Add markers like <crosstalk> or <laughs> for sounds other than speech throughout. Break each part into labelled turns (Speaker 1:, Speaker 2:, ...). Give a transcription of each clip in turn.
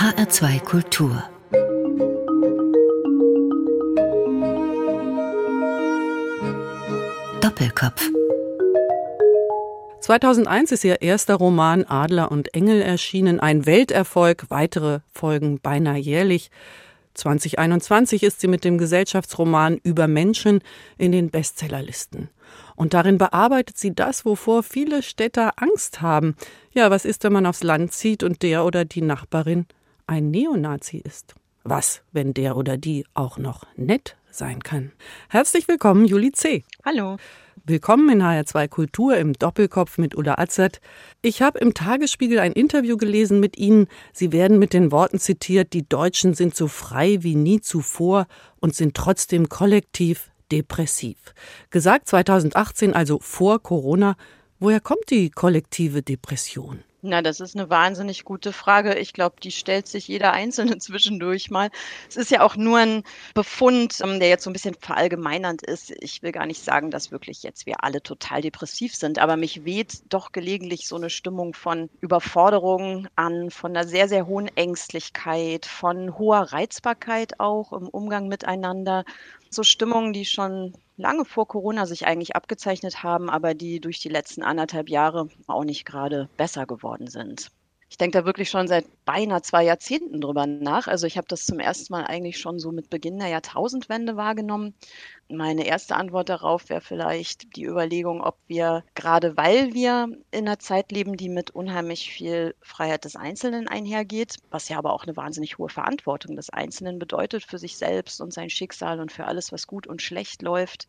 Speaker 1: HR2 Kultur Doppelkopf
Speaker 2: 2001 ist ihr erster Roman Adler und Engel erschienen, ein Welterfolg, weitere Folgen beinahe jährlich. 2021 ist sie mit dem Gesellschaftsroman Über Menschen in den Bestsellerlisten. Und darin bearbeitet sie das, wovor viele Städter Angst haben. Ja, was ist, wenn man aufs Land zieht und der oder die Nachbarin ein Neonazi ist? Was, wenn der oder die auch noch nett sein kann? Herzlich willkommen, Juli C.
Speaker 3: Hallo.
Speaker 2: Willkommen in HR2 Kultur im Doppelkopf mit Ulla Azert. Ich habe im Tagesspiegel ein Interview gelesen mit Ihnen. Sie werden mit den Worten zitiert, die Deutschen sind so frei wie nie zuvor und sind trotzdem kollektiv depressiv. Gesagt 2018, also vor Corona. Woher kommt die kollektive Depression?
Speaker 3: Na, das ist eine wahnsinnig gute Frage. Ich glaube, die stellt sich jeder Einzelne <laughs> zwischendurch mal. Es ist ja auch nur ein Befund, ähm, der jetzt so ein bisschen verallgemeinernd ist. Ich will gar nicht sagen, dass wirklich jetzt wir alle total depressiv sind, aber mich weht doch gelegentlich so eine Stimmung von Überforderung an, von einer sehr, sehr hohen Ängstlichkeit, von hoher Reizbarkeit auch im Umgang miteinander. So Stimmungen, die schon lange vor Corona sich eigentlich abgezeichnet haben, aber die durch die letzten anderthalb Jahre auch nicht gerade besser geworden sind. Denke da wirklich schon seit beinahe zwei Jahrzehnten drüber nach. Also ich habe das zum ersten Mal eigentlich schon so mit Beginn der Jahrtausendwende wahrgenommen. Meine erste Antwort darauf wäre vielleicht die Überlegung, ob wir gerade weil wir in einer Zeit leben, die mit unheimlich viel Freiheit des Einzelnen einhergeht, was ja aber auch eine wahnsinnig hohe Verantwortung des Einzelnen bedeutet für sich selbst und sein Schicksal und für alles, was gut und schlecht läuft,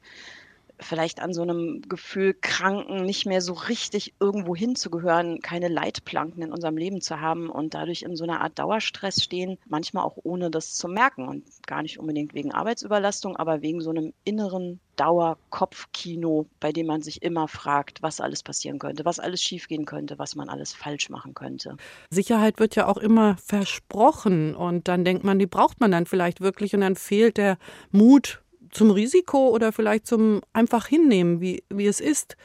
Speaker 3: vielleicht an so einem Gefühl kranken, nicht mehr so richtig irgendwo hinzugehören, keine Leitplanken in unserem Leben zu haben und dadurch in so einer Art Dauerstress stehen, manchmal auch ohne das zu merken und gar nicht unbedingt wegen Arbeitsüberlastung, aber wegen so einem inneren Dauerkopfkino, bei dem man sich immer fragt, was alles passieren könnte, was alles schiefgehen könnte, was man alles falsch machen könnte.
Speaker 2: Sicherheit wird ja auch immer versprochen und dann denkt man, die braucht man dann vielleicht wirklich und dann fehlt der Mut, zum Risiko oder vielleicht zum einfach hinnehmen, wie, wie es ist.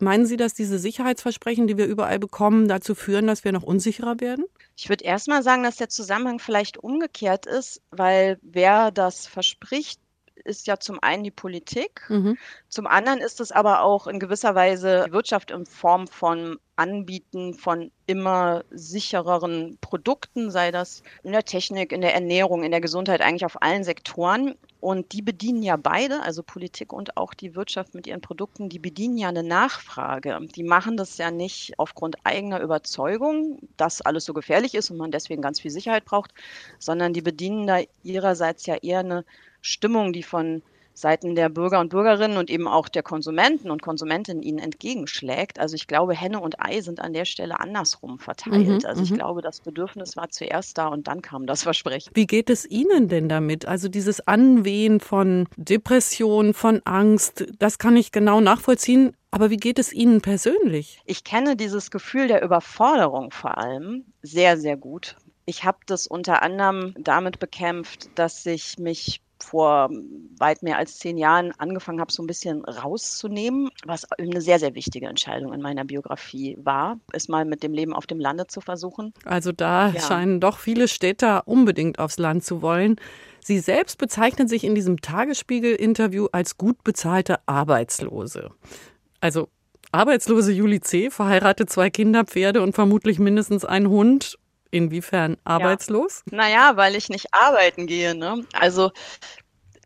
Speaker 2: Meinen Sie, dass diese Sicherheitsversprechen, die wir überall bekommen, dazu führen, dass wir noch unsicherer werden?
Speaker 3: Ich würde erst mal sagen, dass der Zusammenhang vielleicht umgekehrt ist, weil wer das verspricht, ist ja zum einen die Politik, mhm. zum anderen ist es aber auch in gewisser Weise die Wirtschaft in Form von Anbieten von immer sichereren Produkten, sei das in der Technik, in der Ernährung, in der Gesundheit, eigentlich auf allen Sektoren. Und die bedienen ja beide, also Politik und auch die Wirtschaft mit ihren Produkten, die bedienen ja eine Nachfrage. Die machen das ja nicht aufgrund eigener Überzeugung, dass alles so gefährlich ist und man deswegen ganz viel Sicherheit braucht, sondern die bedienen da ihrerseits ja eher eine Stimmung, die von Seiten der Bürger und Bürgerinnen und eben auch der Konsumenten und Konsumentinnen ihnen entgegenschlägt. Also ich glaube, Henne und Ei sind an der Stelle andersrum verteilt. Mhm, also ich mhm. glaube, das Bedürfnis war zuerst da und dann kam das Versprechen.
Speaker 2: Wie geht es Ihnen denn damit? Also dieses Anwehen von Depression, von Angst, das kann ich genau nachvollziehen. Aber wie geht es Ihnen persönlich?
Speaker 3: Ich kenne dieses Gefühl der Überforderung vor allem sehr, sehr gut. Ich habe das unter anderem damit bekämpft, dass ich mich vor weit mehr als zehn Jahren angefangen habe, so ein bisschen rauszunehmen, was eine sehr, sehr wichtige Entscheidung in meiner Biografie war, es mal mit dem Leben auf dem Lande zu versuchen.
Speaker 2: Also da ja. scheinen doch viele Städter unbedingt aufs Land zu wollen. Sie selbst bezeichnen sich in diesem Tagesspiegel-Interview als gut bezahlte Arbeitslose. Also Arbeitslose Juli C., verheiratet zwei Kinder, Pferde und vermutlich mindestens einen Hund Inwiefern arbeitslos?
Speaker 3: Ja. Naja, weil ich nicht arbeiten gehe. Ne? Also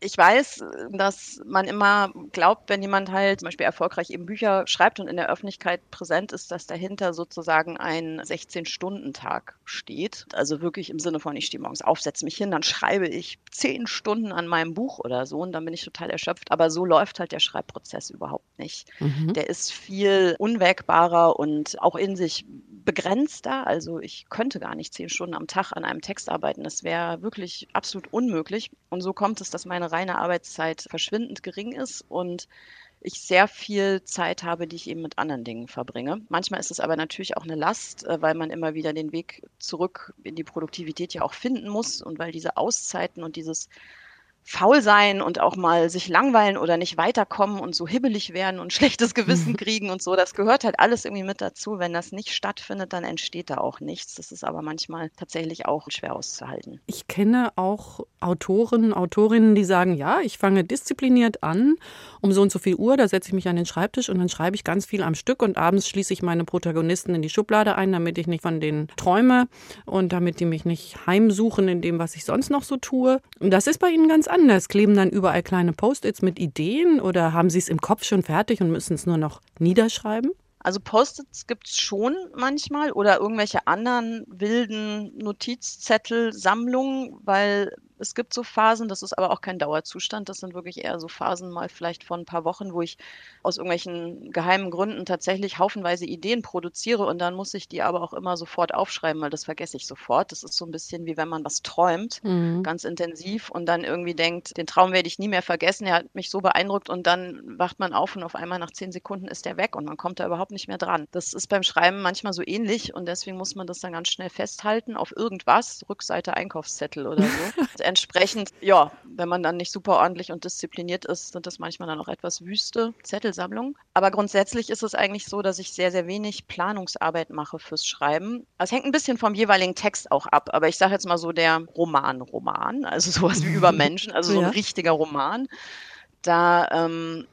Speaker 3: ich weiß, dass man immer glaubt, wenn jemand halt zum Beispiel erfolgreich eben Bücher schreibt und in der Öffentlichkeit präsent ist, dass dahinter sozusagen ein 16-Stunden-Tag steht. Also wirklich im Sinne von, ich stehe morgens auf, setze mich hin, dann schreibe ich zehn Stunden an meinem Buch oder so und dann bin ich total erschöpft. Aber so läuft halt der Schreibprozess überhaupt nicht. Mhm. Der ist viel unwägbarer und auch in sich begrenzter. Also ich könnte gar nicht zehn Stunden am Tag an einem Text arbeiten. Das wäre wirklich absolut unmöglich. Und so kommt es, dass meine reine Arbeitszeit verschwindend gering ist und ich sehr viel Zeit habe, die ich eben mit anderen Dingen verbringe. Manchmal ist es aber natürlich auch eine Last, äh, weil man immer wieder den Weg zurück in die Produktivität ja auch finden muss und weil diese Auszeiten und dieses faul sein und auch mal sich langweilen oder nicht weiterkommen und so hibbelig werden und <laughs> schlechtes Gewissen <laughs> kriegen und so. Das gehört halt alles irgendwie mit dazu. Wenn das nicht stattfindet, dann entsteht da auch nichts. Das ist aber manchmal tatsächlich auch schwer auszuhalten.
Speaker 2: Ich kenne auch Autoren, Autorinnen, die sagen, ja, ich fange diszipliniert an um so und so viel Uhr, da setze ich mich an den Schreibtisch und dann schreibe ich ganz viel am Stück und abends schließe ich meine Protagonisten in die Schublade ein, damit ich nicht von denen träume und damit die mich nicht heimsuchen in dem, was ich sonst noch so tue. Und das ist bei Ihnen ganz anders. Kleben dann überall kleine Post-its mit Ideen oder haben Sie es im Kopf schon fertig und müssen es nur noch niederschreiben?
Speaker 3: Also Post-its gibt es schon manchmal oder irgendwelche anderen wilden Notizzettel-Sammlungen, weil es gibt so Phasen, das ist aber auch kein Dauerzustand. Das sind wirklich eher so Phasen mal vielleicht von ein paar Wochen, wo ich aus irgendwelchen geheimen Gründen tatsächlich haufenweise Ideen produziere und dann muss ich die aber auch immer sofort aufschreiben, weil das vergesse ich sofort. Das ist so ein bisschen wie wenn man was träumt, mhm. ganz intensiv und dann irgendwie denkt, den Traum werde ich nie mehr vergessen. Er hat mich so beeindruckt und dann wacht man auf und auf einmal nach zehn Sekunden ist der weg und man kommt da überhaupt nicht mehr dran. Das ist beim Schreiben manchmal so ähnlich und deswegen muss man das dann ganz schnell festhalten auf irgendwas, Rückseite Einkaufszettel oder so. <laughs> entsprechend, ja, wenn man dann nicht super ordentlich und diszipliniert ist, sind das manchmal dann auch etwas wüste Zettelsammlungen. Aber grundsätzlich ist es eigentlich so, dass ich sehr, sehr wenig Planungsarbeit mache fürs Schreiben. Es hängt ein bisschen vom jeweiligen Text auch ab, aber ich sage jetzt mal so der Roman-Roman, also sowas wie <laughs> über Menschen, also so ein richtiger Roman. Da ähm,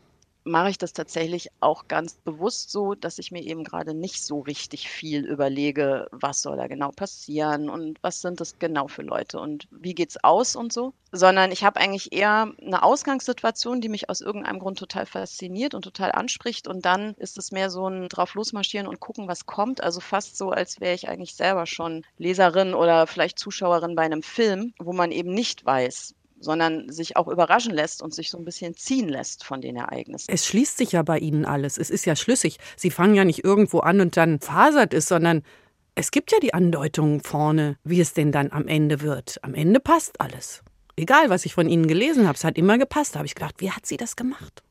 Speaker 3: mache ich das tatsächlich auch ganz bewusst so, dass ich mir eben gerade nicht so richtig viel überlege, was soll da genau passieren und was sind das genau für Leute und wie geht's aus und so, sondern ich habe eigentlich eher eine Ausgangssituation, die mich aus irgendeinem Grund total fasziniert und total anspricht und dann ist es mehr so ein drauf losmarschieren und gucken, was kommt, also fast so, als wäre ich eigentlich selber schon Leserin oder vielleicht Zuschauerin bei einem Film, wo man eben nicht weiß, sondern sich auch überraschen lässt und sich so ein bisschen ziehen lässt von den Ereignissen.
Speaker 2: Es schließt sich ja bei Ihnen alles. Es ist ja schlüssig. Sie fangen ja nicht irgendwo an und dann fasert es, sondern es gibt ja die Andeutungen vorne, wie es denn dann am Ende wird. Am Ende passt alles. Egal, was ich von Ihnen gelesen habe, es hat immer gepasst. Da habe ich gedacht, wie hat sie das gemacht?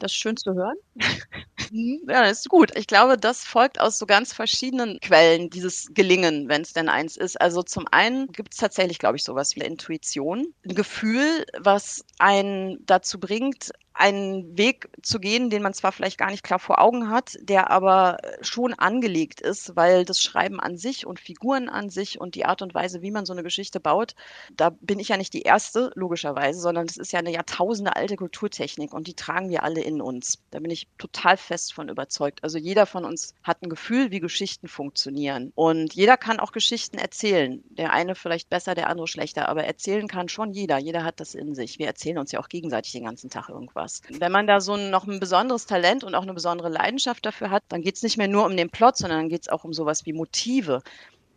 Speaker 3: Das ist schön zu hören. <laughs> ja, das ist gut. Ich glaube, das folgt aus so ganz verschiedenen Quellen, dieses Gelingen, wenn es denn eins ist. Also zum einen gibt es tatsächlich, glaube ich, sowas wie Intuition. Ein Gefühl, was einen dazu bringt, einen Weg zu gehen, den man zwar vielleicht gar nicht klar vor Augen hat, der aber schon angelegt ist, weil das Schreiben an sich und Figuren an sich und die Art und Weise, wie man so eine Geschichte baut, da bin ich ja nicht die Erste, logischerweise, sondern das ist ja eine Jahrtausende alte Kulturtechnik und die tragen wir alle in uns. Da bin ich total fest von überzeugt. Also jeder von uns hat ein Gefühl, wie Geschichten funktionieren und jeder kann auch Geschichten erzählen. Der eine vielleicht besser, der andere schlechter, aber erzählen kann schon jeder. Jeder hat das in sich. Wir erzählen uns ja auch gegenseitig den ganzen Tag irgendwas was. Wenn man da so noch ein besonderes Talent und auch eine besondere Leidenschaft dafür hat, dann geht es nicht mehr nur um den Plot, sondern dann geht es auch um sowas wie Motive.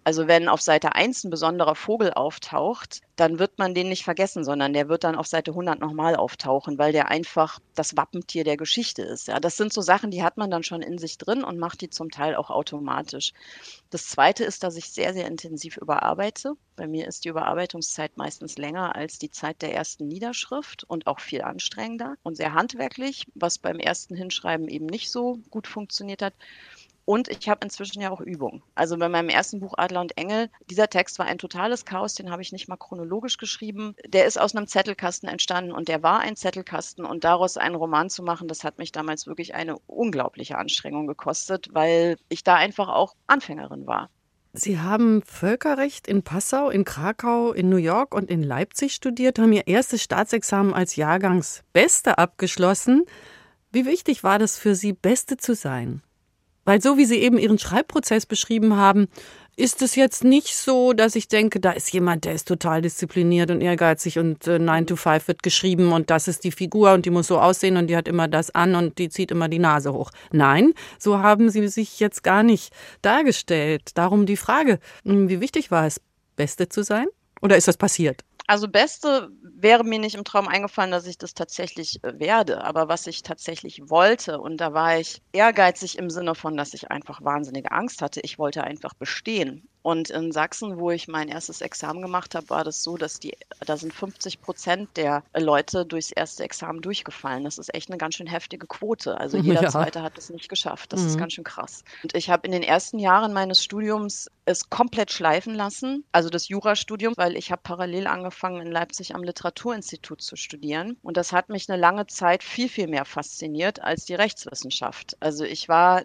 Speaker 3: Also wenn auf Seite 1 ein besonderer Vogel auftaucht, dann wird man den nicht vergessen, sondern der wird dann auf Seite 100 nochmal auftauchen, weil der einfach das Wappentier der Geschichte ist. Ja, das sind so Sachen, die hat man dann schon in sich drin und macht die zum Teil auch automatisch. Das Zweite ist, dass ich sehr, sehr intensiv überarbeite. Bei mir ist die Überarbeitungszeit meistens länger als die Zeit der ersten Niederschrift und auch viel anstrengender und sehr handwerklich, was beim ersten Hinschreiben eben nicht so gut funktioniert hat. Und ich habe inzwischen ja auch Übung. Also bei meinem ersten Buch Adler und Engel, dieser Text war ein totales Chaos, den habe ich nicht mal chronologisch geschrieben. Der ist aus einem Zettelkasten entstanden und der war ein Zettelkasten und daraus einen Roman zu machen, das hat mich damals wirklich eine unglaubliche Anstrengung gekostet, weil ich da einfach auch Anfängerin war.
Speaker 2: Sie haben Völkerrecht in Passau, in Krakau, in New York und in Leipzig studiert, haben Ihr erstes Staatsexamen als Jahrgangsbeste abgeschlossen. Wie wichtig war das für Sie, Beste zu sein? Weil so wie Sie eben Ihren Schreibprozess beschrieben haben, ist es jetzt nicht so, dass ich denke, da ist jemand, der ist total diszipliniert und ehrgeizig und äh, 9 to 5 wird geschrieben und das ist die Figur und die muss so aussehen und die hat immer das an und die zieht immer die Nase hoch. Nein, so haben Sie sich jetzt gar nicht dargestellt. Darum die Frage, hm, wie wichtig war es, Beste zu sein? Oder ist das passiert?
Speaker 3: Also Beste wäre mir nicht im Traum eingefallen, dass ich das tatsächlich äh, werde. Aber was ich tatsächlich wollte, und da war ich ehrgeizig im Sinne von, dass ich einfach wahnsinnige Angst hatte, ich wollte einfach bestehen. Und in Sachsen, wo ich mein erstes Examen gemacht habe, war das so, dass die, da sind 50 Prozent der Leute durchs erste Examen durchgefallen. Das ist echt eine ganz schön heftige Quote. Also <laughs> jeder ja. Zweite hat es nicht geschafft. Das mhm. ist ganz schön krass. Und ich habe in den ersten Jahren meines Studiums es komplett schleifen lassen, also das Jurastudium, weil ich habe parallel angefangen in Leipzig am Literaturinstitut zu studieren. Und das hat mich eine lange Zeit viel, viel mehr fasziniert als die Rechtswissenschaft. Also ich war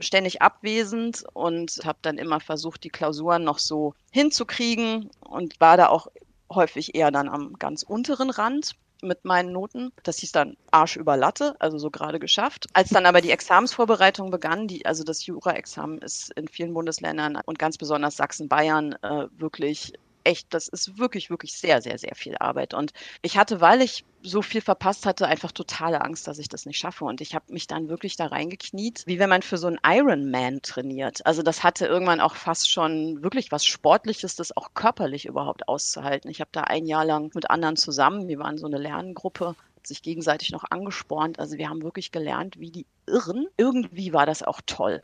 Speaker 3: ständig abwesend und habe dann immer versucht, die Klausuren noch so hinzukriegen und war da auch häufig eher dann am ganz unteren Rand mit meinen Noten. Das hieß dann Arsch über Latte, also so gerade geschafft. Als dann aber die Examensvorbereitung begann, die, also das Jura-Examen ist in vielen Bundesländern und ganz besonders Sachsen-Bayern äh, wirklich echt, das ist wirklich, wirklich sehr, sehr, sehr viel Arbeit. Und ich hatte, weil ich so viel verpasst hatte, einfach totale Angst, dass ich das nicht schaffe. Und ich habe mich dann wirklich da reingekniet, wie wenn man für so einen Ironman trainiert. Also das hatte irgendwann auch fast schon wirklich was Sportliches, das auch körperlich überhaupt auszuhalten. Ich habe da ein Jahr lang mit anderen zusammen, wir waren so eine Lerngruppe, sich gegenseitig noch angespornt. Also wir haben wirklich gelernt, wie die Irren. Irgendwie war das auch toll.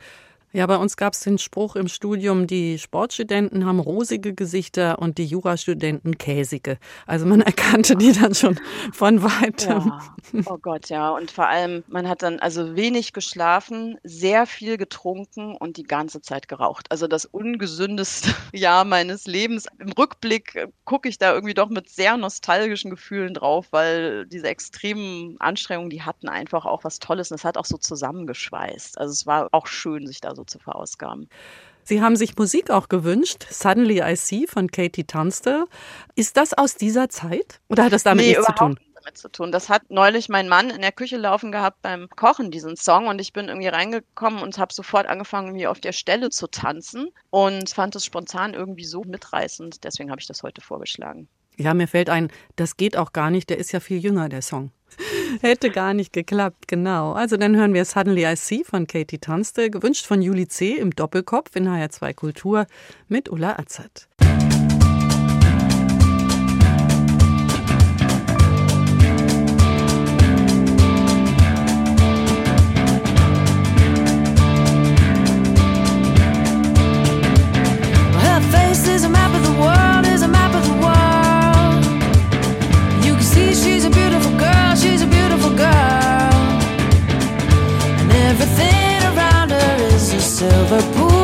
Speaker 4: Ja, bei uns gab es den Spruch im Studium, die Sportstudenten haben rosige Gesichter und die Jurastudenten käsige. Also man <laughs> erkannte die dann schon von weitem.
Speaker 3: Ja. Oh Gott, ja. Und vor allem, man hat dann also wenig geschlafen, sehr viel getrunken und die ganze Zeit geraucht. Also das ungesündeste <laughs> Jahr meines Lebens. Im Rückblick gucke ich da irgendwie doch mit sehr nostalgischen Gefühlen drauf, weil diese extremen Anstrengungen, die hatten einfach auch was Tolles und es hat auch so zusammengeschweißt. Also es war auch schön, sich da so zu verausgaben.
Speaker 4: Sie haben sich Musik auch gewünscht, Suddenly I See von Katie Tunstall. Ist das aus dieser Zeit oder hat das damit nee, nichts zu tun?
Speaker 3: Zu tun. Das hat neulich mein Mann in der Küche laufen gehabt beim Kochen, diesen Song. Und ich bin irgendwie reingekommen und habe sofort angefangen, mir auf der Stelle zu tanzen und fand es spontan irgendwie so mitreißend. Deswegen habe ich das heute vorgeschlagen.
Speaker 4: Ja, mir fällt ein, das geht auch gar nicht. Der ist ja viel jünger, der Song. Hätte gar nicht geklappt, genau. Also dann hören wir Suddenly I See von Katie Tunste, gewünscht von Juli C. im Doppelkopf in HR2 Kultur mit Ulla Azad. Her face is a map of the world, is a map of the world. silver pool.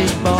Speaker 4: is born.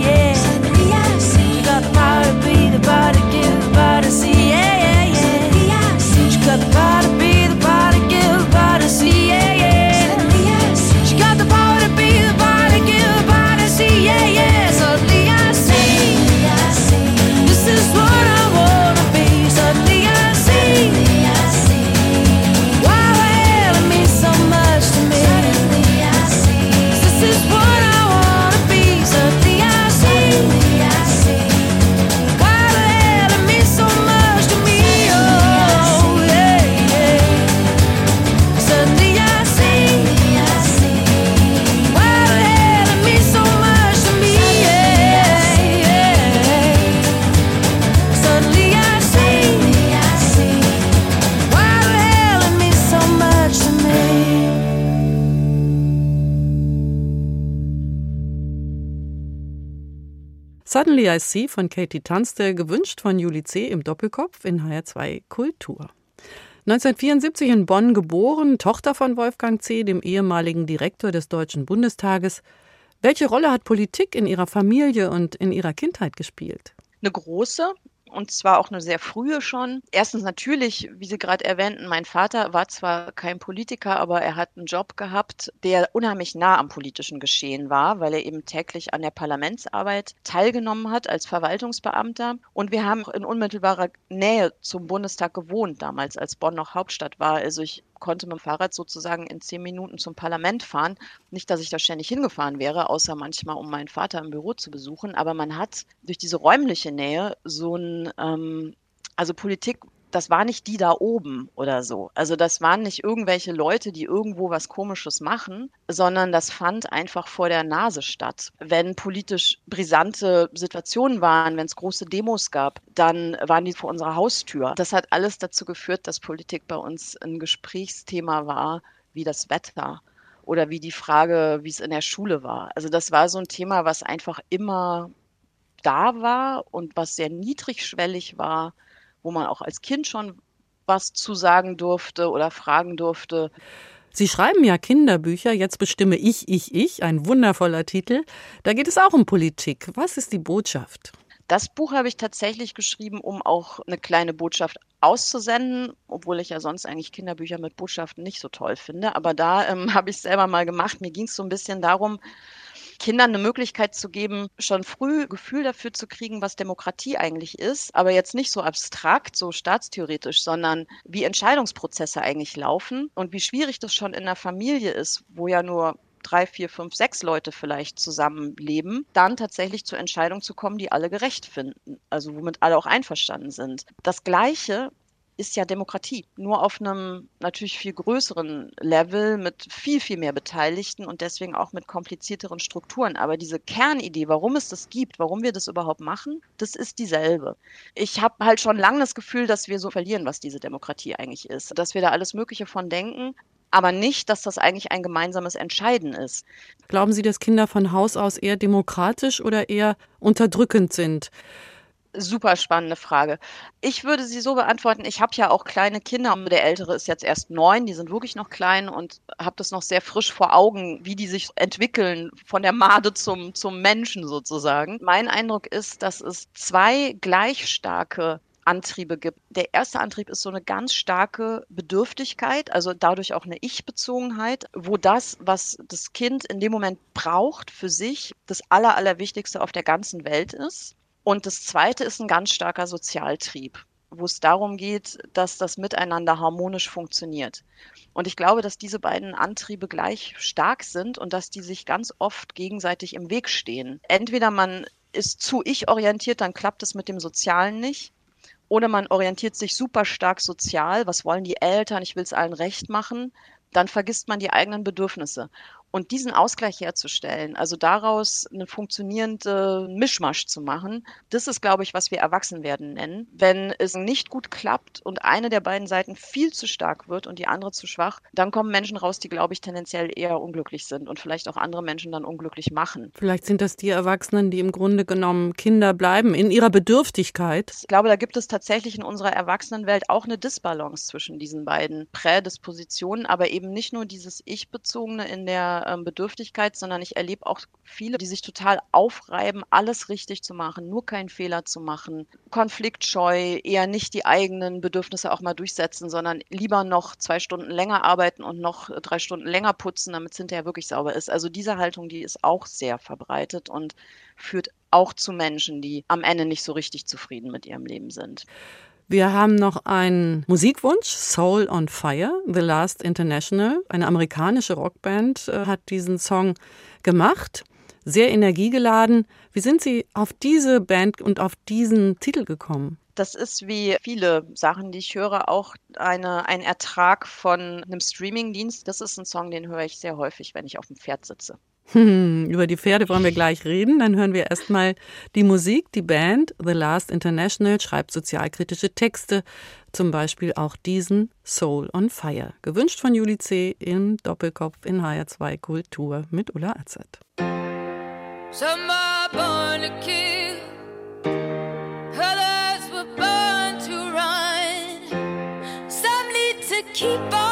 Speaker 4: yeah.
Speaker 2: Suddenly I See von Katie Tunstall, gewünscht von Juli C. im Doppelkopf in HR2 Kultur. 1974 in Bonn geboren, Tochter von Wolfgang C., dem ehemaligen Direktor des Deutschen Bundestages. Welche Rolle hat Politik in Ihrer Familie und in Ihrer Kindheit gespielt?
Speaker 3: Eine große und zwar auch eine sehr frühe schon. Erstens natürlich, wie Sie gerade erwähnten, mein Vater war zwar kein Politiker, aber er hat einen Job gehabt, der unheimlich nah am politischen Geschehen war, weil er eben täglich an der Parlamentsarbeit teilgenommen hat als Verwaltungsbeamter. Und wir haben in unmittelbarer Nähe zum Bundestag gewohnt, damals als Bonn noch Hauptstadt war. Also ich konnte mit dem Fahrrad sozusagen in zehn Minuten zum Parlament fahren. Nicht, dass ich da ständig hingefahren wäre, außer manchmal, um meinen Vater im Büro zu besuchen. Aber man hat durch diese räumliche Nähe so ein, ähm, also Politik das war nicht die da oben oder so. Also das waren nicht irgendwelche Leute, die irgendwo was Komisches machen, sondern das fand einfach vor der Nase statt. Wenn politisch brisante Situationen waren, wenn es große Demos gab, dann waren die vor unserer Haustür. Das hat alles dazu geführt, dass Politik bei uns ein Gesprächsthema war, wie das Wetter oder wie die Frage, wie es in der Schule war. Also das war so ein Thema, was einfach immer da war und was sehr niedrigschwellig war wo man auch als Kind schon was zu sagen durfte oder fragen durfte.
Speaker 2: Sie schreiben ja Kinderbücher, jetzt bestimme ich, ich, ich, ein wundervoller Titel. Da geht es auch um Politik. Was ist die Botschaft?
Speaker 3: Das Buch habe ich tatsächlich geschrieben, um auch eine kleine Botschaft auszusenden, obwohl ich ja sonst eigentlich Kinderbücher mit Botschaften nicht so toll finde. Aber da ähm, <laughs> habe ich es selber mal gemacht. Mir ging es so ein bisschen darum, Kindern eine Möglichkeit zu geben, schon früh Gefühl dafür zu kriegen, was Demokratie eigentlich ist, aber jetzt nicht so abstrakt, so staatstheoretisch, sondern wie Entscheidungsprozesse eigentlich laufen und wie schwierig das schon in der Familie ist, wo ja nur drei, vier, fünf, sechs Leute vielleicht zusammenleben, dann tatsächlich zur Entscheidung zu kommen, die alle gerecht finden, also womit alle auch einverstanden sind. Das Gleiche ist ja Demokratie. Nur auf einem natürlich viel größeren Level mit viel, viel mehr Beteiligten und deswegen auch mit komplizierteren Strukturen. Aber diese Kernidee, warum es das gibt, warum wir das überhaupt machen, das ist dieselbe. Ich habe halt schon lange das Gefühl, dass wir so verlieren, was diese Demokratie eigentlich ist. Dass wir da alles Mögliche von denken, aber nicht, dass das eigentlich ein gemeinsames Entscheiden ist.
Speaker 2: Glauben Sie, dass Kinder von Haus aus eher demokratisch oder eher unterdrückend sind?
Speaker 3: Super spannende Frage. Ich würde sie so beantworten, ich habe ja auch kleine Kinder, der ältere ist jetzt erst neun, die sind wirklich noch klein und habe das noch sehr frisch vor Augen, wie die sich entwickeln von der Made zum, zum Menschen sozusagen. Mein Eindruck ist, dass es zwei gleich starke Antriebe gibt. Der erste Antrieb ist so eine ganz starke Bedürftigkeit, also dadurch auch eine Ich-Bezogenheit, wo das, was das Kind in dem Moment braucht für sich, das Aller, Allerwichtigste auf der ganzen Welt ist. Und das Zweite ist ein ganz starker Sozialtrieb, wo es darum geht, dass das Miteinander harmonisch funktioniert. Und ich glaube, dass diese beiden Antriebe gleich stark sind und dass die sich ganz oft gegenseitig im Weg stehen. Entweder man ist zu ich orientiert, dann klappt es mit dem Sozialen nicht. Oder man orientiert sich super stark sozial. Was wollen die Eltern? Ich will es allen recht machen. Dann vergisst man die eigenen Bedürfnisse. Und diesen Ausgleich herzustellen, also daraus einen funktionierenden Mischmasch zu machen, das ist, glaube ich, was wir Erwachsenwerden nennen. Wenn es nicht gut klappt und eine der beiden Seiten viel zu stark wird und die andere zu schwach, dann kommen Menschen raus, die, glaube ich, tendenziell eher unglücklich sind und vielleicht auch andere Menschen dann unglücklich machen.
Speaker 2: Vielleicht sind das die Erwachsenen, die im Grunde genommen Kinder bleiben in ihrer Bedürftigkeit.
Speaker 3: Ich glaube, da gibt es tatsächlich in unserer Erwachsenenwelt auch eine Disbalance zwischen diesen beiden Prädispositionen, aber eben nicht nur dieses Ich-bezogene in der ähm, Bedürftigkeit, sondern ich erlebe auch viele, die sich total aufreiben, alles richtig zu machen, nur keinen Fehler zu machen, konfliktscheu, eher nicht die eigenen Bedürfnisse auch mal durchsetzen, sondern lieber noch zwei Stunden länger arbeiten und noch drei Stunden länger putzen, damit es hinterher wirklich sauber ist. Also diese Haltung, die ist auch sehr verbreitet und führt auch zu Menschen, die am Ende nicht so richtig zufrieden mit ihrem Leben sind.
Speaker 2: Wir haben noch einen Musikwunsch, Soul on Fire, The Last International. Eine amerikanische Rockband äh, hat diesen Song gemacht, sehr energiegeladen. Wie sind Sie auf diese Band und auf diesen Titel gekommen?
Speaker 3: Das ist wie viele Sachen, die ich höre, auch eine, ein Ertrag von einem Streamingdienst. Das ist ein Song, den höre ich sehr häufig, wenn ich auf dem Pferd sitze.
Speaker 2: Hm, über die Pferde wollen wir gleich reden. Dann hören wir erstmal die Musik. Die Band The Last International schreibt sozialkritische Texte, zum Beispiel auch diesen Soul on Fire. Gewünscht von Juli C. im Doppelkopf in HR2 Kultur mit Ulla Azad.
Speaker 5: Keep on.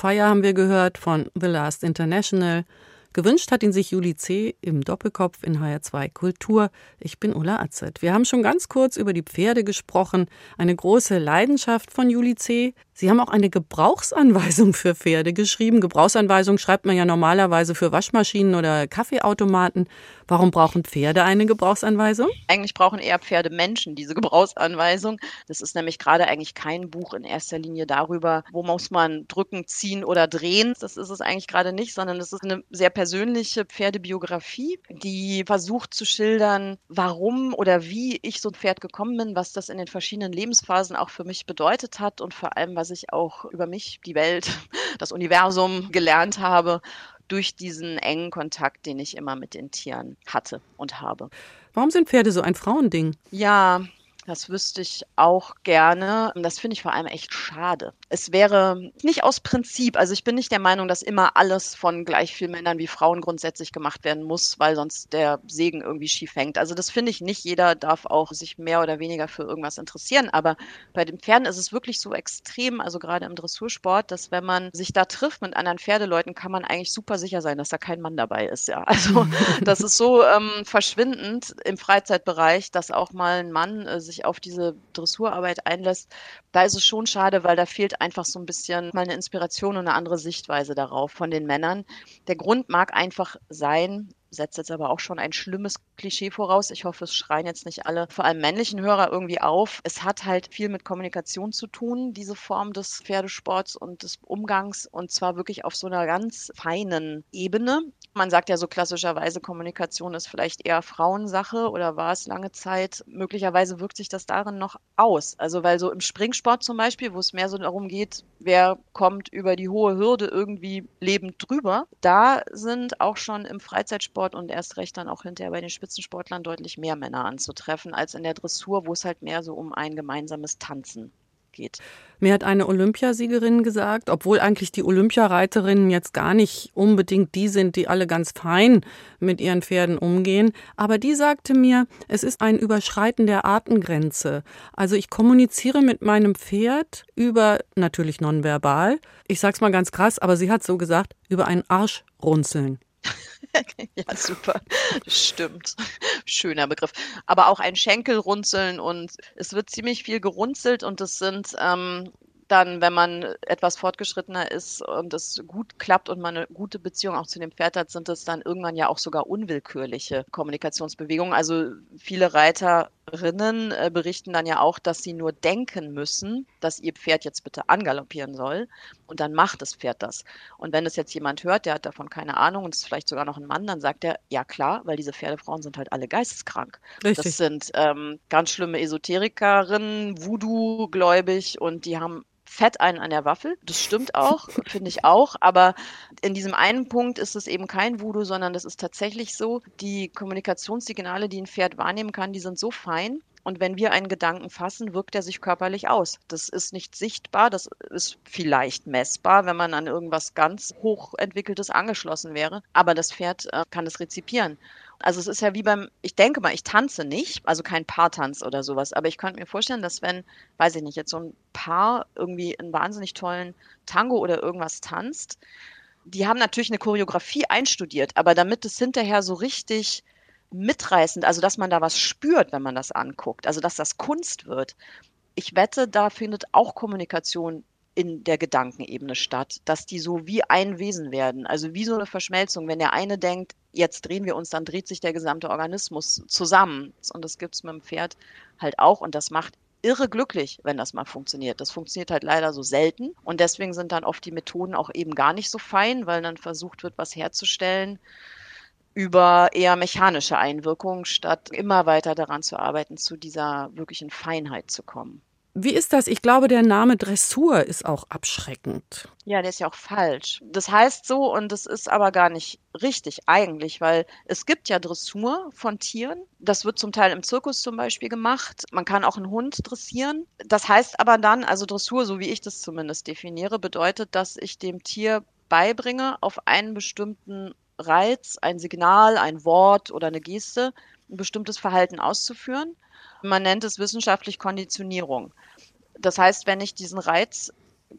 Speaker 5: Fire haben wir gehört von The Last International. Gewünscht hat ihn sich Juli C. im Doppelkopf in HR2 Kultur. Ich bin Ulla Atzet. Wir haben schon ganz kurz über die Pferde gesprochen. Eine große Leidenschaft von Juli C. Sie haben auch eine Gebrauchsanweisung für Pferde geschrieben. Gebrauchsanweisung schreibt man ja normalerweise für Waschmaschinen oder Kaffeeautomaten. Warum brauchen Pferde eine Gebrauchsanweisung?
Speaker 3: Eigentlich brauchen eher Pferde Menschen diese Gebrauchsanweisung. Das ist nämlich gerade eigentlich kein Buch in erster Linie darüber, wo muss man drücken, ziehen oder drehen. Das ist es eigentlich gerade nicht, sondern es ist eine sehr persönliche Pferdebiografie, die versucht zu schildern, warum oder wie ich so ein Pferd gekommen bin, was das in den verschiedenen Lebensphasen auch für mich bedeutet hat und vor allem, was was ich auch über mich, die Welt, <laughs> das Universum gelernt habe durch diesen engen Kontakt, den ich immer mit den Tieren hatte und habe.
Speaker 5: Warum sind Pferde so ein Frauending?
Speaker 3: Ja, Das wüsste ich auch gerne. Das finde ich vor allem echt schade. Es wäre nicht aus Prinzip, also ich bin nicht der Meinung, dass immer alles von gleich vielen Männern wie Frauen grundsätzlich gemacht werden muss, weil sonst der Segen irgendwie schief hängt. Also das finde ich nicht. Jeder darf auch sich mehr oder weniger für irgendwas interessieren. Aber bei den Pferden ist es wirklich so extrem, also gerade im Dressursport, dass wenn man sich da trifft mit anderen Pferdeleuten, kann man eigentlich super sicher sein, dass da kein Mann dabei ist. Ja, <laughs> also <laughs> das ist so ähm, verschwindend im Freizeitbereich, dass auch mal ein Mann äh, sich sich auf diese Dressurarbeit einlässt, da ist es schon schade, weil da fehlt einfach so ein bisschen mal eine Inspiration und eine andere Sichtweise darauf von den Männern. Der Grund mag einfach sein, setzt jetzt aber auch schon ein schlimmes Klischee voraus. Ich hoffe, es schreien jetzt nicht alle, vor allem männlichen Hörer, irgendwie auf. Es hat halt viel mit Kommunikation zu tun, diese Form des Pferdesports und des Umgangs, und zwar wirklich auf so einer ganz feinen Ebene. Man sagt ja so klassischerweise, Kommunikation ist vielleicht eher Frauensache oder war es lange Zeit. Möglicherweise wirkt sich das darin noch aus. Also weil so im Springsport zum Beispiel, wo es mehr so darum geht, wer kommt über die hohe Hürde irgendwie lebend drüber, da sind auch schon im Freizeitsport und erst recht dann auch hinterher bei den Spitzensportlern deutlich mehr Männer anzutreffen als in der Dressur, wo es halt mehr so um ein gemeinsames Tanzen geht.
Speaker 2: Mir hat eine Olympiasiegerin gesagt, obwohl eigentlich die Olympiareiterinnen jetzt gar nicht unbedingt die sind, die alle ganz fein mit ihren Pferden umgehen, aber die sagte mir, es ist ein Überschreiten der Artengrenze. Also ich kommuniziere mit meinem Pferd über natürlich nonverbal. Ich sag's mal ganz krass, aber sie hat so gesagt, über ein Arschrunzeln. <laughs>
Speaker 3: ja, super. Stimmt. Schöner Begriff. Aber auch ein Schenkelrunzeln und es wird ziemlich viel gerunzelt und es sind ähm, dann, wenn man etwas fortgeschrittener ist und es gut klappt und man eine gute Beziehung auch zu dem Pferd hat, sind es dann irgendwann ja auch sogar unwillkürliche Kommunikationsbewegungen. Also viele Reiterinnen äh, berichten dann ja auch, dass sie nur denken müssen, dass ihr Pferd jetzt bitte angaloppieren soll und dann macht das Pferd das. Und wenn es jetzt jemand hört, der hat davon keine Ahnung und es ist vielleicht sogar noch ein Mann, dann sagt er, ja klar, weil diese Pferdefrauen sind halt alle geisteskrank. Richtig. Das sind ähm, ganz schlimme Esoterikerinnen, Voodoo-gläubig und die haben fett einen an der Waffel. Das stimmt auch, finde ich auch. Aber in diesem einen Punkt ist es eben kein Voodoo, sondern das ist tatsächlich so, die Kommunikationssignale, die ein Pferd wahrnehmen kann, die sind so fein. Und wenn wir einen Gedanken fassen, wirkt er sich körperlich aus. Das ist nicht sichtbar, das ist vielleicht messbar, wenn man an irgendwas ganz hochentwickeltes angeschlossen wäre. Aber das Pferd äh, kann es rezipieren. Also es ist ja wie beim, ich denke mal, ich tanze nicht, also kein Paartanz oder sowas, aber ich könnte mir vorstellen, dass wenn, weiß ich nicht, jetzt so ein Paar irgendwie einen wahnsinnig tollen Tango oder irgendwas tanzt, die haben natürlich eine Choreografie einstudiert, aber damit es hinterher so richtig mitreißend, also dass man da was spürt, wenn man das anguckt, also dass das Kunst wird. Ich wette, da findet auch Kommunikation in der Gedankenebene statt, dass die so wie ein Wesen werden, also wie so eine Verschmelzung. Wenn der eine denkt, jetzt drehen wir uns, dann dreht sich der gesamte Organismus zusammen. Und das gibt es mit dem Pferd halt auch und das macht irre glücklich, wenn das mal funktioniert. Das funktioniert halt leider so selten und deswegen sind dann oft die Methoden auch eben gar nicht so fein, weil dann versucht wird, was herzustellen über eher mechanische Einwirkungen, statt immer weiter daran zu arbeiten, zu dieser wirklichen Feinheit zu kommen.
Speaker 2: Wie ist das? Ich glaube, der Name Dressur ist auch abschreckend.
Speaker 3: Ja, der ist ja auch falsch. Das heißt so und das ist aber gar nicht richtig eigentlich, weil es gibt ja Dressur von Tieren. Das wird zum Teil im Zirkus zum Beispiel gemacht. Man kann auch einen Hund dressieren. Das heißt aber dann, also Dressur, so wie ich das zumindest definiere, bedeutet, dass ich dem Tier beibringe, auf einen bestimmten Reiz, ein Signal, ein Wort oder eine Geste, ein bestimmtes Verhalten auszuführen. Man nennt es wissenschaftlich Konditionierung. Das heißt, wenn ich diesen Reiz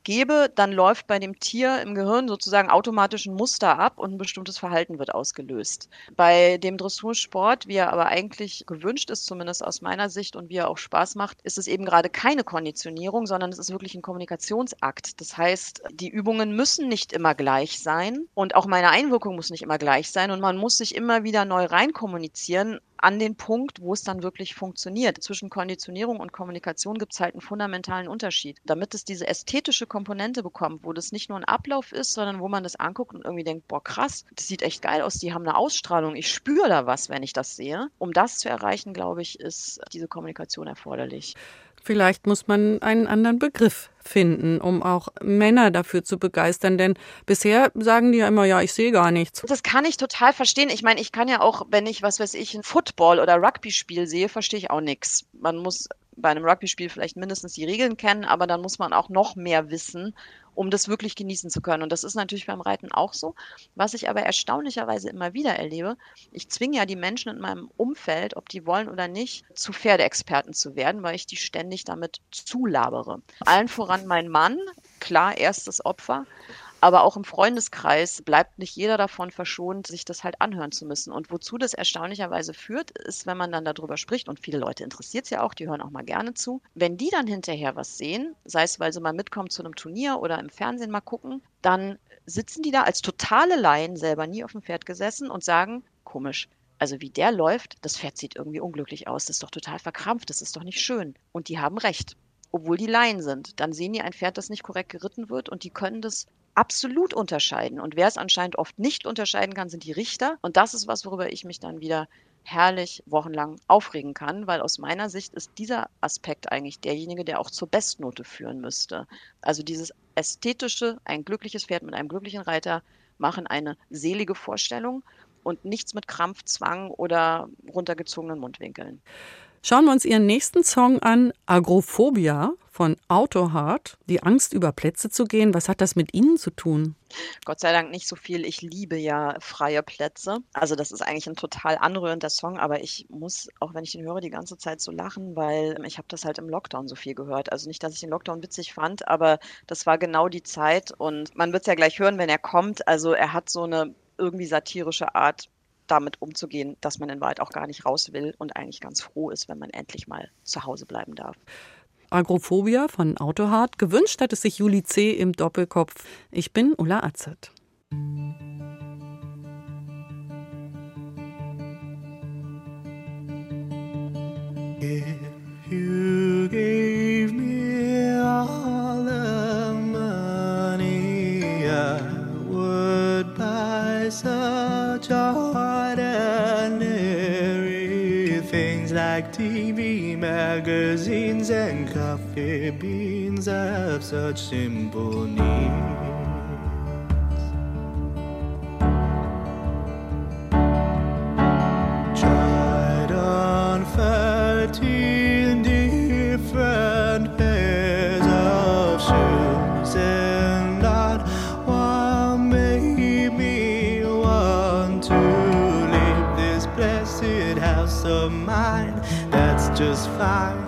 Speaker 3: gebe, dann läuft bei dem Tier im Gehirn sozusagen automatisch ein Muster ab und ein bestimmtes Verhalten wird ausgelöst. Bei dem Dressursport, wie er aber eigentlich gewünscht ist, zumindest aus meiner Sicht und wie er auch Spaß macht, ist es eben gerade keine Konditionierung, sondern es ist wirklich ein Kommunikationsakt. Das heißt, die Übungen müssen nicht immer gleich sein und auch meine Einwirkung muss nicht immer gleich sein und man muss sich immer wieder neu rein kommunizieren, an den Punkt, wo es dann wirklich funktioniert. Zwischen Konditionierung und Kommunikation gibt es halt einen fundamentalen Unterschied. Damit es diese ästhetische Komponente bekommt, wo das nicht nur ein Ablauf ist, sondern wo man das anguckt und irgendwie denkt, boah, krass, das sieht echt geil aus, die haben eine Ausstrahlung, ich spüre da was, wenn ich das sehe. Um das zu erreichen, glaube ich, ist diese Kommunikation erforderlich.
Speaker 2: Vielleicht muss man einen anderen Begriff finden, um auch Männer dafür zu begeistern. Denn bisher sagen die ja immer, ja, ich sehe gar nichts.
Speaker 3: Das kann ich total verstehen. Ich meine, ich kann ja auch, wenn ich, was weiß ich, ein Football- oder Rugby-Spiel sehe, verstehe ich auch nichts. Man muss bei einem Rugby-Spiel vielleicht mindestens die Regeln kennen, aber dann muss man auch noch mehr wissen, um das wirklich genießen zu können. Und das ist natürlich beim Reiten auch so. Was ich aber erstaunlicherweise immer wieder erlebe, ich zwinge ja die Menschen in meinem Umfeld, ob die wollen oder nicht, zu Pferdeexperten zu werden, weil ich die ständig damit zulabere. Allen voran mein Mann, klar, erstes Opfer. Aber auch im Freundeskreis bleibt nicht jeder davon verschont, sich das halt anhören zu müssen. Und wozu das erstaunlicherweise führt, ist, wenn man dann darüber spricht, und viele Leute interessiert es ja auch, die hören auch mal gerne zu, wenn die dann hinterher was sehen, sei es, weil sie mal mitkommen zu einem Turnier oder im Fernsehen mal gucken, dann sitzen die da als totale Laien, selber nie auf dem Pferd gesessen und sagen, komisch, also wie der läuft, das Pferd sieht irgendwie unglücklich aus, das ist doch total verkrampft, das ist doch nicht schön. Und die haben recht obwohl die Laien sind. Dann sehen die ein Pferd, das nicht korrekt geritten wird und die können das absolut unterscheiden. Und wer es anscheinend oft nicht unterscheiden kann, sind die Richter. Und das ist was, worüber ich mich dann wieder herrlich wochenlang aufregen kann, weil aus meiner Sicht ist dieser Aspekt eigentlich derjenige, der auch zur Bestnote führen müsste. Also dieses ästhetische, ein glückliches Pferd mit einem glücklichen Reiter machen eine selige Vorstellung und nichts mit Krampf, Zwang oder runtergezogenen Mundwinkeln.
Speaker 2: Schauen wir uns Ihren nächsten Song an, Agrophobia von Autohard. Die Angst, über Plätze zu gehen. Was hat das mit Ihnen zu tun?
Speaker 3: Gott sei Dank nicht so viel. Ich liebe ja freie Plätze. Also das ist eigentlich ein total anrührender Song, aber ich muss, auch wenn ich den höre, die ganze Zeit so lachen, weil ich habe das halt im Lockdown so viel gehört. Also nicht, dass ich den Lockdown witzig fand, aber das war genau die Zeit und man wird es ja gleich hören, wenn er kommt. Also er hat so eine irgendwie satirische Art, damit umzugehen, dass man in Wahrheit auch gar nicht raus will und eigentlich ganz froh ist, wenn man endlich mal zu Hause bleiben darf.
Speaker 2: Agrophobia von Autohard. Gewünscht hat es sich Juli C. im Doppelkopf. Ich bin Ulla Azert.
Speaker 6: If you gave me all the money, I would buy such ordinary like TV magazines and coffee beans. Have such simple needs. just fly.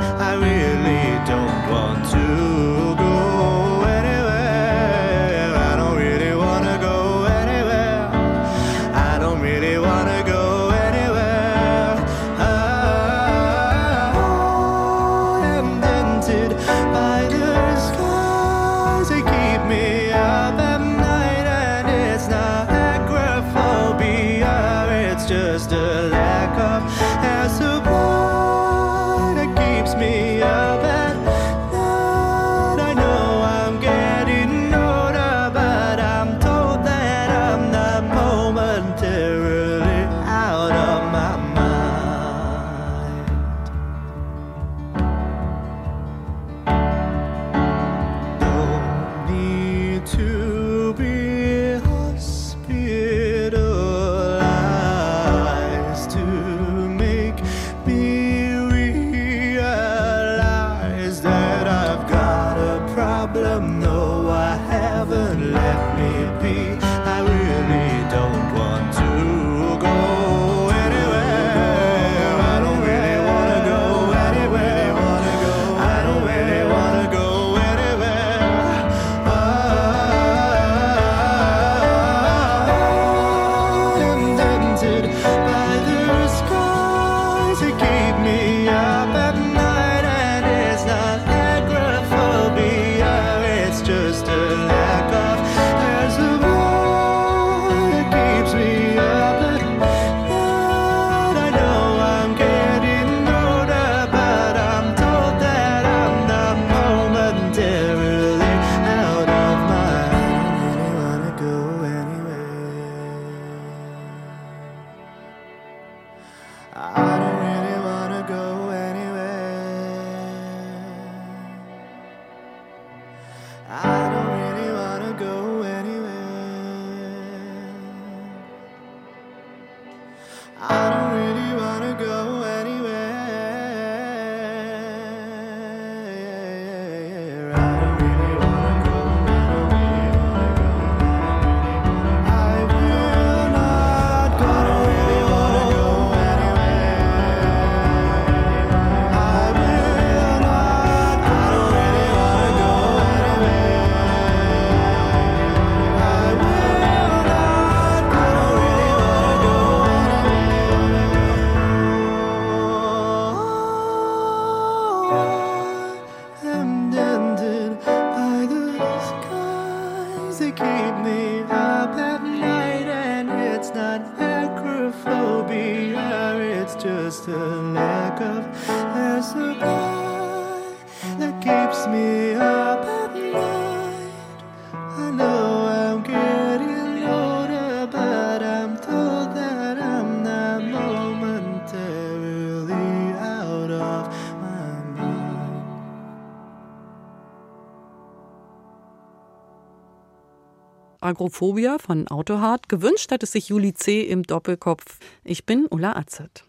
Speaker 2: Agrophobia von Autohart. Gewünscht hat es sich Juli C. im Doppelkopf. Ich bin Ulla Azert.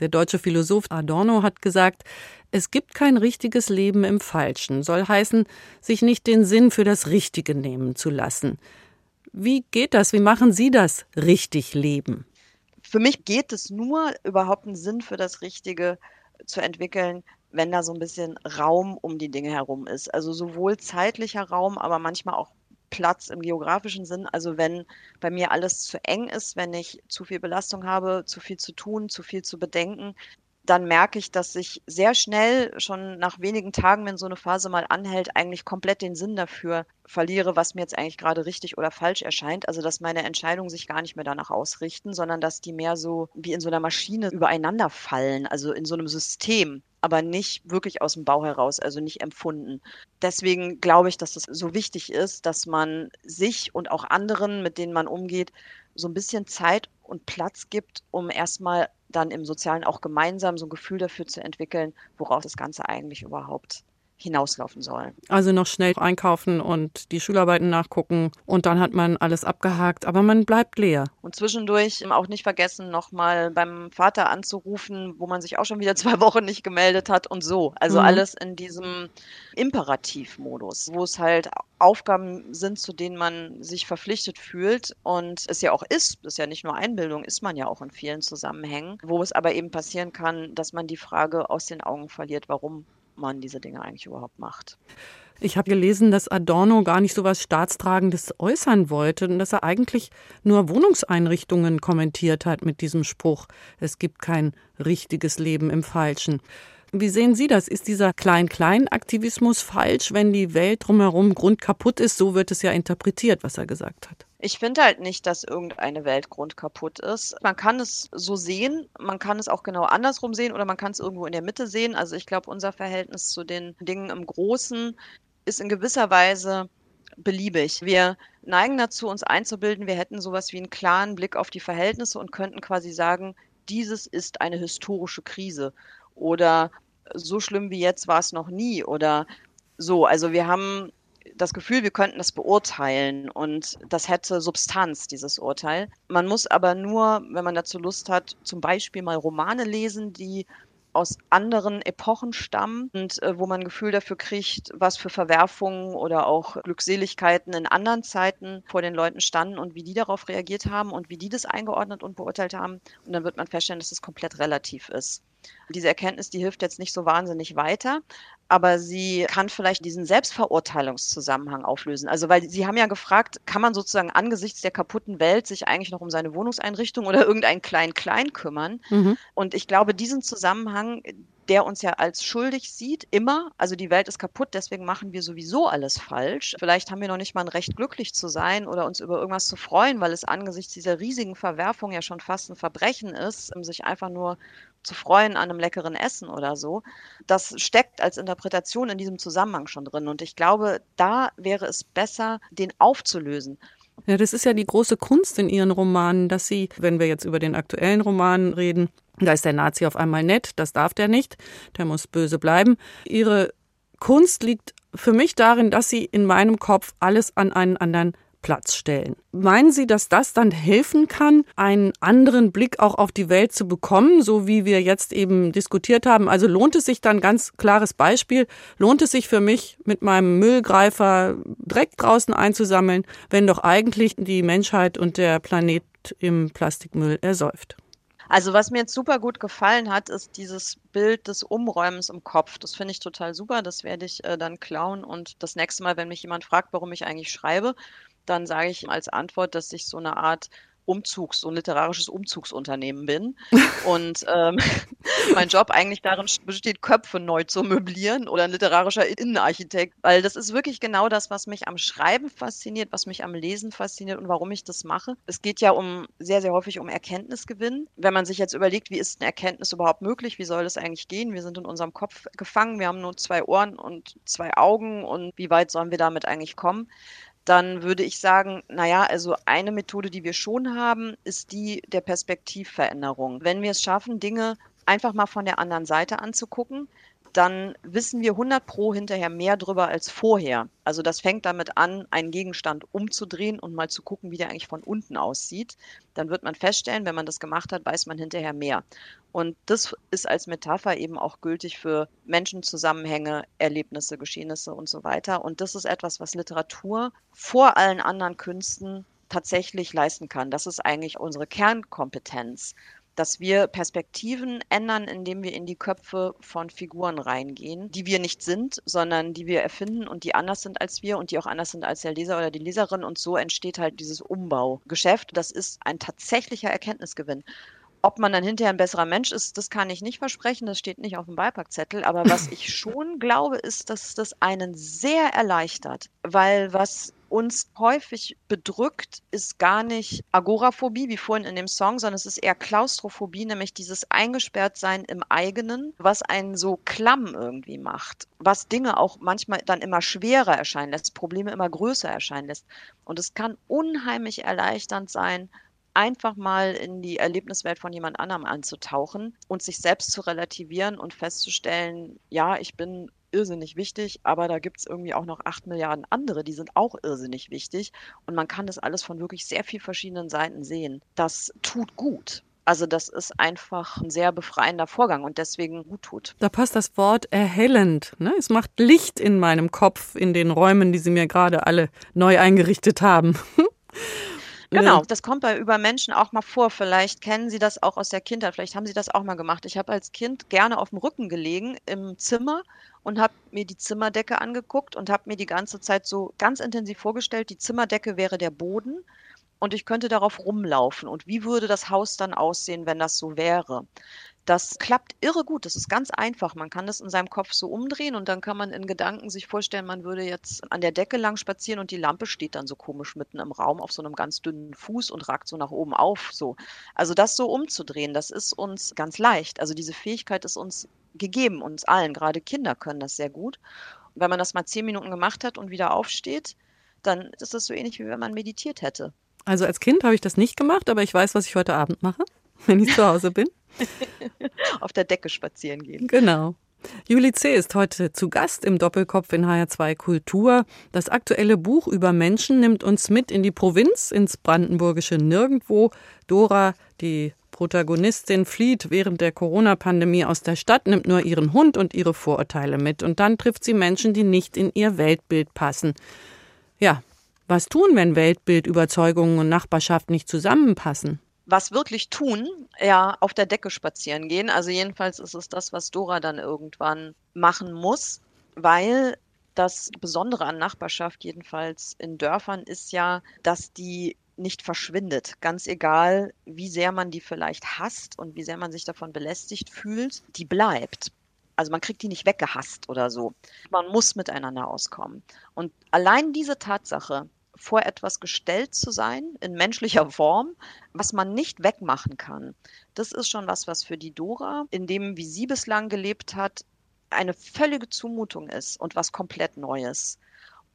Speaker 2: Der deutsche Philosoph Adorno hat gesagt, es gibt kein richtiges Leben im Falschen, soll heißen, sich nicht den Sinn für das Richtige nehmen zu lassen. Wie geht das? Wie machen Sie das richtig leben?
Speaker 3: Für mich geht es nur, überhaupt einen Sinn für das Richtige zu entwickeln, wenn da so ein bisschen Raum um die Dinge herum ist. Also sowohl zeitlicher Raum, aber manchmal auch Platz im geografischen Sinn. Also wenn bei mir alles zu eng ist, wenn ich zu viel Belastung habe, zu viel zu tun, zu viel zu bedenken, dann merke ich, dass ich sehr schnell, schon nach wenigen Tagen, wenn so eine Phase mal anhält, eigentlich komplett den Sinn dafür verliere, was mir jetzt eigentlich gerade richtig oder falsch erscheint. Also dass meine Entscheidungen sich gar nicht mehr danach ausrichten, sondern dass die mehr so wie in so einer Maschine übereinander fallen, also in so einem System aber nicht wirklich aus dem Bau heraus, also nicht empfunden. Deswegen glaube ich, dass es so wichtig ist, dass man sich und auch anderen, mit denen man umgeht, so ein bisschen Zeit und Platz gibt, um erstmal dann im Sozialen auch gemeinsam so ein Gefühl dafür zu entwickeln, worauf das Ganze eigentlich überhaupt hinauslaufen soll.
Speaker 2: Also noch schnell einkaufen und die Schularbeiten nachgucken und dann hat man alles abgehakt, aber man bleibt leer.
Speaker 3: Und zwischendurch auch nicht vergessen, nochmal beim Vater anzurufen, wo man sich auch schon wieder <laughs> zwei Wochen nicht gemeldet hat und so. Also
Speaker 2: Mhm.
Speaker 3: alles in diesem Imperativmodus, wo es halt Aufgaben sind, zu denen man sich verpflichtet fühlt und es ja auch ist, das ist ja nicht nur Einbildung, ist man ja auch in vielen Zusammenhängen, wo es aber eben passieren kann, dass man die Frage aus den Augen verliert, warum man diese Dinge eigentlich überhaupt macht.
Speaker 2: Ich habe gelesen, dass Adorno gar nicht so was Staatstragendes äußern wollte und dass er eigentlich nur Wohnungseinrichtungen kommentiert hat mit diesem Spruch, es gibt kein richtiges Leben im Falschen. Wie sehen Sie das? Ist dieser Klein-Klein-Aktivismus falsch, wenn die Welt drumherum grundkaputt ist? So wird es ja interpretiert, was er gesagt hat.
Speaker 3: Ich finde halt nicht, dass irgendeine Welt grundkaputt ist. Man kann es so sehen, man kann es auch genau andersrum sehen oder man kann es irgendwo in der Mitte sehen. Also ich glaube, unser Verhältnis zu den Dingen im Großen ist in gewisser Weise beliebig. Wir neigen dazu, uns einzubilden, wir hätten sowas wie einen klaren Blick auf die Verhältnisse und könnten quasi sagen, dieses ist eine historische Krise oder so schlimm wie jetzt war es noch nie oder so. Also wir haben das Gefühl, wir könnten das beurteilen und das hätte Substanz, dieses Urteil. Man muss aber nur, wenn man dazu Lust hat, zum Beispiel mal Romane lesen, die aus anderen Epochen stammen und äh, wo man ein Gefühl dafür kriegt, was für Verwerfungen oder auch Glückseligkeiten in anderen Zeiten vor den Leuten standen und wie die darauf reagiert haben und wie die das eingeordnet und beurteilt haben. Und dann wird man feststellen, dass es komplett relativ ist. Diese Erkenntnis, die hilft jetzt nicht so wahnsinnig weiter, aber sie kann vielleicht diesen Selbstverurteilungszusammenhang auflösen. Also, weil Sie haben ja gefragt, kann man sozusagen angesichts der kaputten Welt sich eigentlich noch um seine Wohnungseinrichtung oder irgendeinen Klein-Klein kümmern?
Speaker 2: Mhm.
Speaker 3: Und ich glaube, diesen Zusammenhang, der uns ja als schuldig sieht, immer, also die Welt ist kaputt, deswegen machen wir sowieso alles falsch. Vielleicht haben wir noch nicht mal ein Recht, glücklich zu sein oder uns über irgendwas zu freuen, weil es angesichts dieser riesigen Verwerfung ja schon fast ein Verbrechen ist, um sich einfach nur zu freuen an einem leckeren Essen oder so. Das steckt als Interpretation in diesem Zusammenhang schon drin. Und ich glaube, da wäre es besser, den aufzulösen.
Speaker 2: Ja, das ist ja die große Kunst in Ihren Romanen, dass Sie, wenn wir jetzt über den aktuellen Roman reden, da ist der Nazi auf einmal nett, das darf der nicht, der muss böse bleiben. Ihre Kunst liegt für mich darin, dass Sie in meinem Kopf alles an einen anderen Platz stellen. Meinen Sie, dass das dann helfen kann, einen anderen Blick auch auf die Welt zu bekommen, so wie wir jetzt eben diskutiert haben? Also lohnt es sich dann ganz klares Beispiel, lohnt es sich für mich mit meinem Müllgreifer Dreck draußen einzusammeln, wenn doch eigentlich die Menschheit und der Planet im Plastikmüll ersäuft?
Speaker 3: Also was mir jetzt super gut gefallen hat, ist dieses Bild des Umräumens im Kopf. Das finde ich total super. Das werde ich äh, dann klauen und das nächste Mal, wenn mich jemand fragt, warum ich eigentlich schreibe, dann sage ich als Antwort, dass ich so eine Art Umzugs- und literarisches Umzugsunternehmen bin <laughs> und ähm, <laughs> mein Job eigentlich darin besteht, Köpfe neu zu möblieren oder ein literarischer Innenarchitekt, weil das ist wirklich genau das, was mich am Schreiben fasziniert, was mich am Lesen fasziniert und warum ich das mache. Es geht ja um sehr, sehr häufig um Erkenntnisgewinn. Wenn man sich jetzt überlegt, wie ist eine Erkenntnis überhaupt möglich, wie soll das eigentlich gehen? Wir sind in unserem Kopf gefangen, wir haben nur zwei Ohren und zwei Augen und wie weit sollen wir damit eigentlich kommen? Dann würde ich sagen, naja, also eine Methode, die wir schon haben, ist die der Perspektivveränderung. Wenn wir es schaffen, Dinge einfach mal von der anderen Seite anzugucken, dann wissen wir 100 Pro hinterher mehr drüber als vorher. Also das fängt damit an, einen Gegenstand umzudrehen und mal zu gucken, wie der eigentlich von unten aussieht. Dann wird man feststellen, wenn man das gemacht hat, weiß man hinterher mehr. Und das ist als Metapher eben auch gültig für Menschenzusammenhänge, Erlebnisse, Geschehnisse und so weiter. Und das ist etwas, was Literatur vor allen anderen Künsten tatsächlich leisten kann. Das ist eigentlich unsere Kernkompetenz dass wir Perspektiven ändern, indem wir in die Köpfe von Figuren reingehen, die wir nicht sind, sondern die wir erfinden und die anders sind als wir und die auch anders sind als der Leser oder die Leserin. Und so entsteht halt dieses Umbaugeschäft. Das ist ein tatsächlicher Erkenntnisgewinn. Ob man dann hinterher ein besserer Mensch ist, das kann ich nicht versprechen. Das steht nicht auf dem Beipackzettel. Aber was <laughs> ich schon glaube, ist, dass das einen sehr erleichtert. Weil was uns häufig bedrückt, ist gar nicht Agoraphobie, wie vorhin in dem Song, sondern es ist eher Klaustrophobie, nämlich dieses Eingesperrtsein im eigenen, was einen so klamm irgendwie macht, was Dinge auch manchmal dann immer schwerer erscheinen lässt, Probleme immer größer erscheinen lässt. Und es kann unheimlich erleichternd sein, einfach mal in die Erlebniswelt von jemand anderem anzutauchen und sich selbst zu relativieren und festzustellen, ja, ich bin irrsinnig wichtig, aber da gibt es irgendwie auch noch acht Milliarden andere, die sind auch irrsinnig wichtig. Und man kann das alles von wirklich sehr vielen verschiedenen Seiten sehen. Das tut gut. Also das ist einfach ein sehr befreiender Vorgang und deswegen gut tut.
Speaker 2: Da passt das Wort erhellend. Ne? Es macht Licht in meinem Kopf, in den Räumen, die Sie mir gerade alle neu eingerichtet haben. <laughs>
Speaker 3: Genau, das kommt bei Übermenschen auch mal vor. Vielleicht kennen Sie das auch aus der Kindheit. Vielleicht haben Sie das auch mal gemacht. Ich habe als Kind gerne auf dem Rücken gelegen im Zimmer und habe mir die Zimmerdecke angeguckt und habe mir die ganze Zeit so ganz intensiv vorgestellt, die Zimmerdecke wäre der Boden und ich könnte darauf rumlaufen. Und wie würde das Haus dann aussehen, wenn das so wäre? Das klappt irre gut. Das ist ganz einfach. Man kann das in seinem Kopf so umdrehen und dann kann man in Gedanken sich vorstellen, man würde jetzt an der Decke lang spazieren und die Lampe steht dann so komisch mitten im Raum auf so einem ganz dünnen Fuß und ragt so nach oben auf. So. Also das so umzudrehen, das ist uns ganz leicht. Also diese Fähigkeit ist uns gegeben, uns allen. Gerade Kinder können das sehr gut. Und wenn man das mal zehn Minuten gemacht hat und wieder aufsteht, dann ist das so ähnlich, wie wenn man meditiert hätte.
Speaker 2: Also als Kind habe ich das nicht gemacht, aber ich weiß, was ich heute Abend mache, <laughs> wenn ich zu Hause bin. <laughs>
Speaker 3: Auf der Decke spazieren gehen.
Speaker 2: Genau. Julie C. ist heute zu Gast im Doppelkopf in HR2 Kultur. Das aktuelle Buch über Menschen nimmt uns mit in die Provinz, ins brandenburgische Nirgendwo. Dora, die Protagonistin, flieht während der Corona-Pandemie aus der Stadt, nimmt nur ihren Hund und ihre Vorurteile mit. Und dann trifft sie Menschen, die nicht in ihr Weltbild passen. Ja, was tun, wenn Weltbild, Überzeugungen und Nachbarschaft nicht zusammenpassen?
Speaker 3: was wirklich tun, ja, auf der Decke spazieren gehen. Also jedenfalls ist es das, was Dora dann irgendwann machen muss, weil das Besondere an Nachbarschaft, jedenfalls in Dörfern, ist ja, dass die nicht verschwindet. Ganz egal, wie sehr man die vielleicht hasst und wie sehr man sich davon belästigt fühlt, die bleibt. Also man kriegt die nicht weggehasst oder so. Man muss miteinander auskommen. Und allein diese Tatsache, vor etwas gestellt zu sein, in menschlicher <laughs> Form, was man nicht wegmachen kann. Das ist schon was, was für die Dora, in dem, wie sie bislang gelebt hat, eine völlige Zumutung ist und was komplett Neues.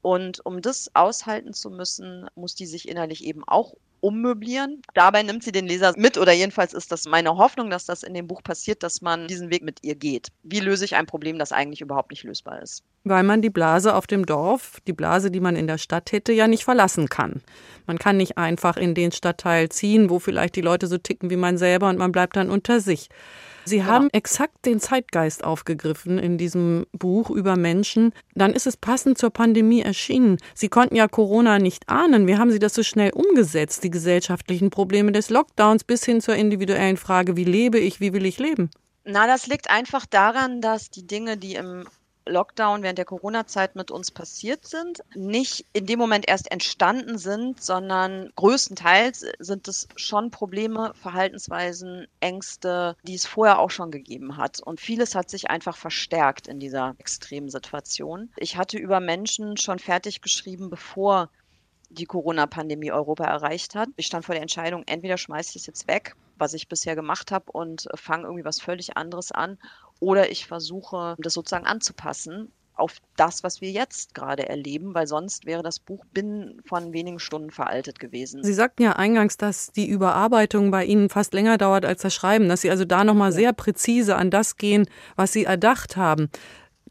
Speaker 3: Und um das aushalten zu müssen, muss die sich innerlich eben auch ummöblieren. Dabei nimmt sie den Leser mit oder jedenfalls ist das meine Hoffnung, dass das in dem Buch passiert, dass man diesen Weg mit ihr geht. Wie löse ich ein Problem, das eigentlich überhaupt nicht lösbar ist?
Speaker 2: Weil man die Blase auf dem Dorf, die Blase, die man in der Stadt hätte, ja nicht verlassen kann. Man kann nicht einfach in den Stadtteil ziehen, wo vielleicht die Leute so ticken wie man selber und man bleibt dann unter sich. Sie ja. haben exakt den Zeitgeist aufgegriffen in diesem Buch über Menschen. Dann ist es passend zur Pandemie erschienen. Sie konnten ja Corona nicht ahnen. Wie haben Sie das so schnell umgesetzt, die gesellschaftlichen Probleme des Lockdowns bis hin zur individuellen Frage, wie lebe ich, wie will ich leben?
Speaker 3: Na, das liegt einfach daran, dass die Dinge, die im Lockdown während der Corona-Zeit mit uns passiert sind, nicht in dem Moment erst entstanden sind, sondern größtenteils sind es schon Probleme, Verhaltensweisen, Ängste, die es vorher auch schon gegeben hat. Und vieles hat sich einfach verstärkt in dieser extremen Situation. Ich hatte über Menschen schon fertig geschrieben, bevor die Corona-Pandemie Europa erreicht hat. Ich stand vor der Entscheidung, entweder schmeiße ich es jetzt weg, was ich bisher gemacht habe, und fange irgendwie was völlig anderes an, oder ich versuche, das sozusagen anzupassen auf das, was wir jetzt gerade erleben, weil sonst wäre das Buch binnen von wenigen Stunden veraltet gewesen.
Speaker 2: Sie sagten ja eingangs, dass die Überarbeitung bei Ihnen fast länger dauert als das Schreiben, dass Sie also da nochmal sehr präzise an das gehen, was Sie erdacht haben.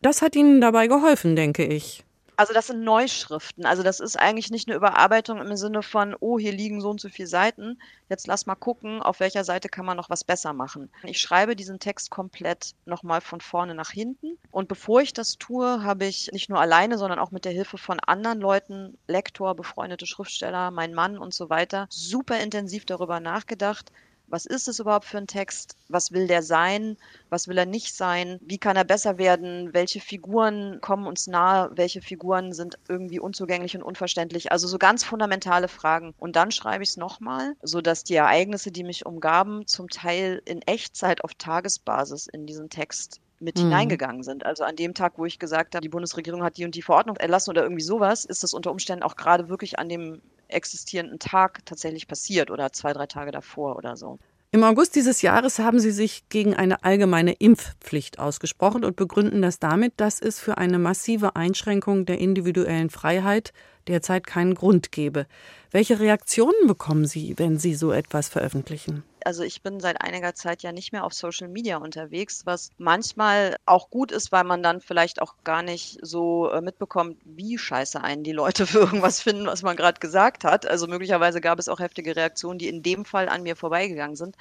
Speaker 2: Das hat Ihnen dabei geholfen, denke ich.
Speaker 3: Also das sind Neuschriften. Also das ist eigentlich nicht eine Überarbeitung im Sinne von, oh, hier liegen so und so viele Seiten. Jetzt lass mal gucken, auf welcher Seite kann man noch was besser machen. Ich schreibe diesen Text komplett nochmal von vorne nach hinten. Und bevor ich das tue, habe ich nicht nur alleine, sondern auch mit der Hilfe von anderen Leuten, Lektor, befreundete Schriftsteller, mein Mann und so weiter, super intensiv darüber nachgedacht, was ist es überhaupt für ein Text? Was will der sein? Was will er nicht sein? Wie kann er besser werden? Welche Figuren kommen uns nahe? Welche Figuren sind irgendwie unzugänglich und unverständlich? Also so ganz fundamentale Fragen. Und dann schreibe ich es nochmal, sodass die Ereignisse, die mich umgaben, zum Teil in Echtzeit auf Tagesbasis in diesen Text mit mhm. hineingegangen sind. Also an dem Tag, wo ich gesagt habe, die Bundesregierung hat die und die Verordnung erlassen oder irgendwie sowas, ist das unter Umständen auch gerade wirklich an dem existierenden Tag tatsächlich passiert oder zwei, drei Tage davor oder so.
Speaker 2: Im August dieses Jahres haben Sie sich gegen eine allgemeine Impfpflicht ausgesprochen und begründen das damit, dass es für eine massive Einschränkung der individuellen Freiheit derzeit keinen Grund gebe. Welche Reaktionen bekommen Sie, wenn Sie so etwas veröffentlichen?
Speaker 3: Also ich bin seit einiger Zeit ja nicht mehr auf Social Media unterwegs, was manchmal auch gut ist, weil man dann vielleicht auch gar nicht so äh, mitbekommt, wie scheiße einen die Leute <laughs> für irgendwas finden, was man gerade gesagt hat. Also möglicherweise gab es auch heftige Reaktionen, die in dem Fall an mir vorbeigegangen sind.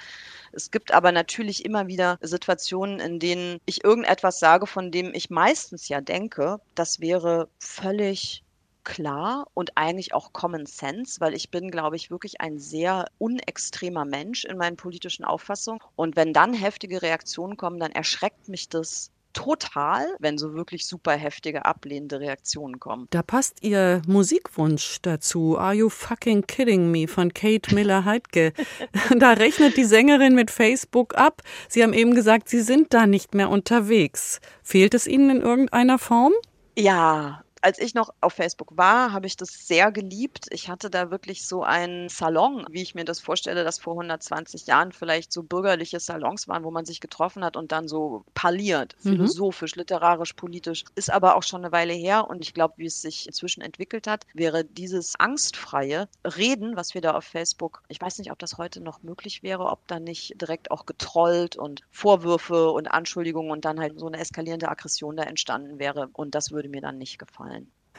Speaker 3: Es gibt aber natürlich immer wieder Situationen, in denen ich irgendetwas sage, von dem ich meistens ja denke, das wäre völlig klar und eigentlich auch Common Sense, weil ich bin, glaube ich, wirklich ein sehr unextremer Mensch in meinen politischen Auffassungen. Und wenn dann heftige Reaktionen kommen, dann erschreckt mich das total, wenn so wirklich super heftige ablehnende Reaktionen kommen.
Speaker 2: Da passt Ihr Musikwunsch dazu. Are You Fucking Kidding Me von Kate Miller-Heidke. <laughs> da rechnet die Sängerin mit Facebook ab. Sie haben eben gesagt, Sie sind da nicht mehr unterwegs. Fehlt es Ihnen in irgendeiner Form?
Speaker 3: Ja, als ich noch auf Facebook war, habe ich das sehr geliebt. Ich hatte da wirklich so einen Salon, wie ich mir das vorstelle, dass vor 120 Jahren vielleicht so bürgerliche Salons waren, wo man sich getroffen hat und dann so parliert, mhm. philosophisch, literarisch, politisch. Ist aber auch schon eine Weile her und ich glaube, wie es sich inzwischen entwickelt hat, wäre dieses angstfreie Reden, was wir da auf Facebook, ich weiß nicht, ob das heute noch möglich wäre, ob da nicht direkt auch getrollt und Vorwürfe und Anschuldigungen und dann halt so eine eskalierende Aggression da entstanden wäre. Und das würde mir dann nicht gefallen.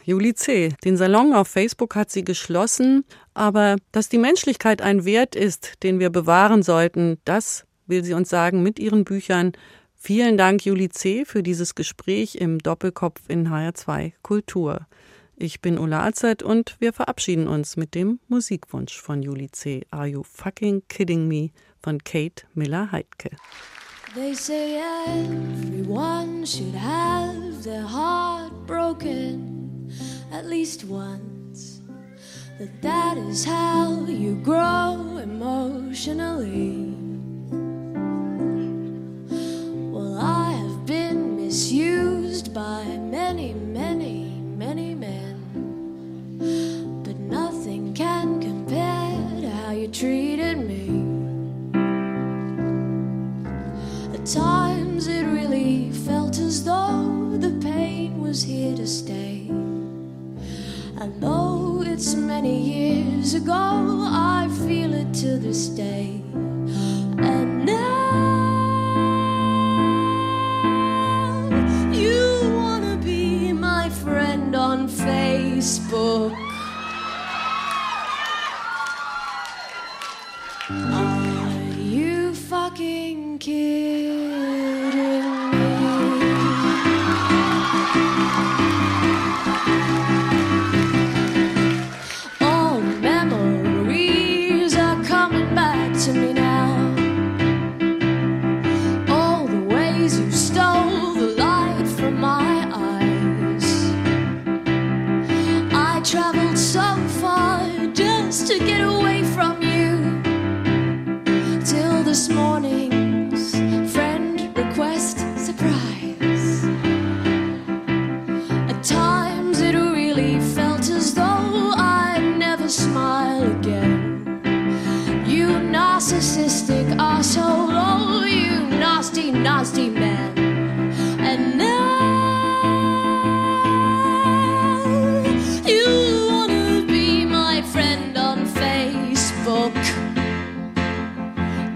Speaker 2: Juli C. Den Salon auf Facebook hat sie geschlossen, aber dass die Menschlichkeit ein Wert ist, den wir bewahren sollten, das will sie uns sagen mit ihren Büchern. Vielen Dank, Juli C., für dieses Gespräch im Doppelkopf in HR2 Kultur. Ich bin Ulla Alzeit und wir verabschieden uns mit dem Musikwunsch von Juli C. Are You Fucking Kidding Me von Kate Miller-Heidke.
Speaker 4: They say everyone should have their heart broken at least once. That that is how you grow emotionally. And though it's many years ago, I feel it to this day. And now you wanna be my friend on Facebook. nasty man. And now you wanna be my friend on Facebook.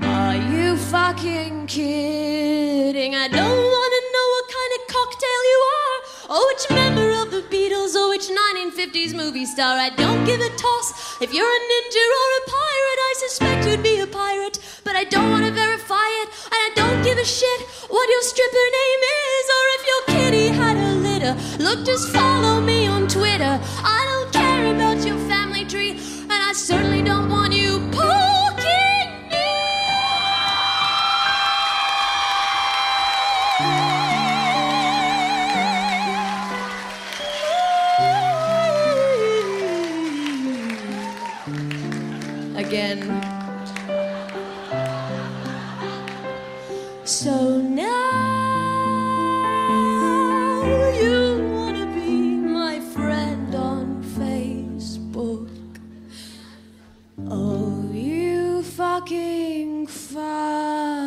Speaker 4: Are you fucking kidding? I don't wanna know what kind of cocktail you are, or which member of the Beatles, or which 1950s movie star. I don't give a toss if you're a ninja or a pirate. I suspect you'd be a pirate but I don't wanna verify it, and I don't give a shit what your stripper name is, or if your kitty had a litter. Look, just follow me on Twitter. I don't care about your family tree, and I certainly don't want you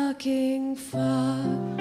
Speaker 4: fucking fuck.